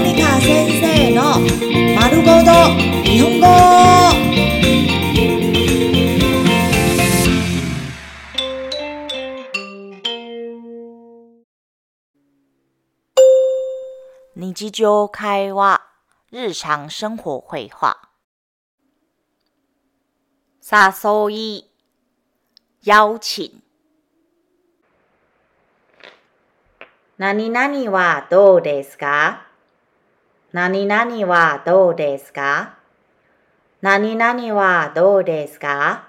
モニカ先生の丸ごと日本語。日常会話、日常生活会話。誘い、邀請。何々はどうですか？何々はどうですか？何々はどうですか？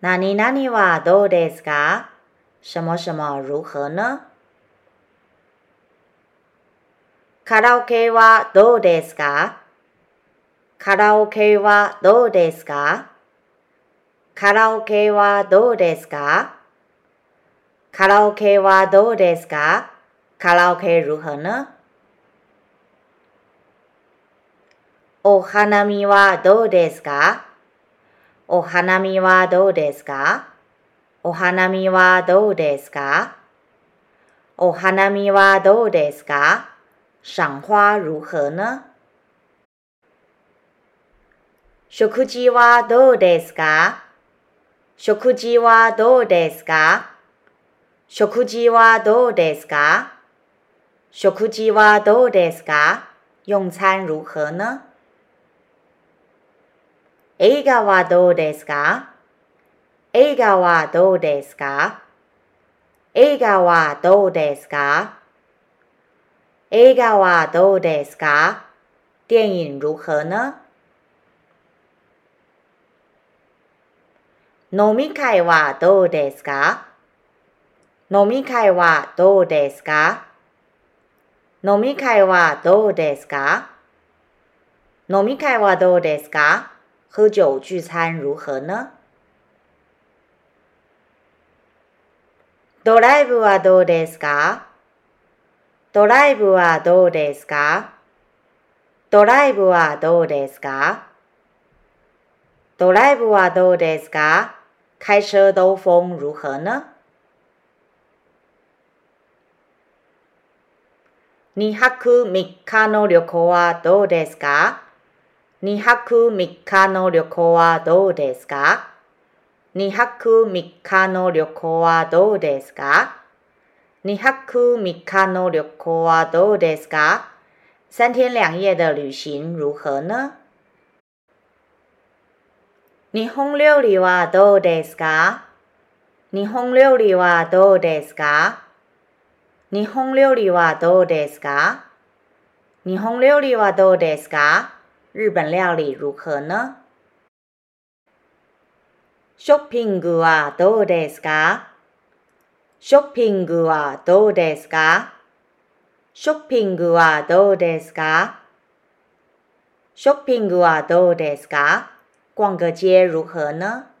何々はどうですか？什麼什麼如何？呢カラオケはどうですか？カラオケはどうですか？カラオケはどうですか？カラオケはどうですか？カラオケ如何？呢お花見はどうですか？お花見はどうですか？お花見はどうですか？お花見はどうですか？賞花如何？呢食事はどうですか？食事はどうですか？食事はどうですか？食事はどうですか？用餐如何呢？映画はどうですか？映画はどうですか？映画はどうですか？映画はどうですか？電影如何呢？飲み会はどうですか？飲み会はどうですか？飲み会はどうですか？飲み会はどうですか？喝酒聚餐如何呢？ドライブはどうですか？ドライブはどうですか？ドライブはどうですか？ドライブはどうですか？開車兜風如何呢？2泊3日の旅行はどうですか？2泊3日の旅行はどうですか？2泊3日の旅行はどうですか？2泊3日の旅行はどうですか？三天两夜的旅行如何呢？日本料理はどうですか？日本料理はどうですか？日本料理はどうですか？日本料理はどうですか？日本料理如何呢？ショッピングはどうですかショッピングはどうですかショッピングはどうですかショッピングはどうですか逛个街如何呢？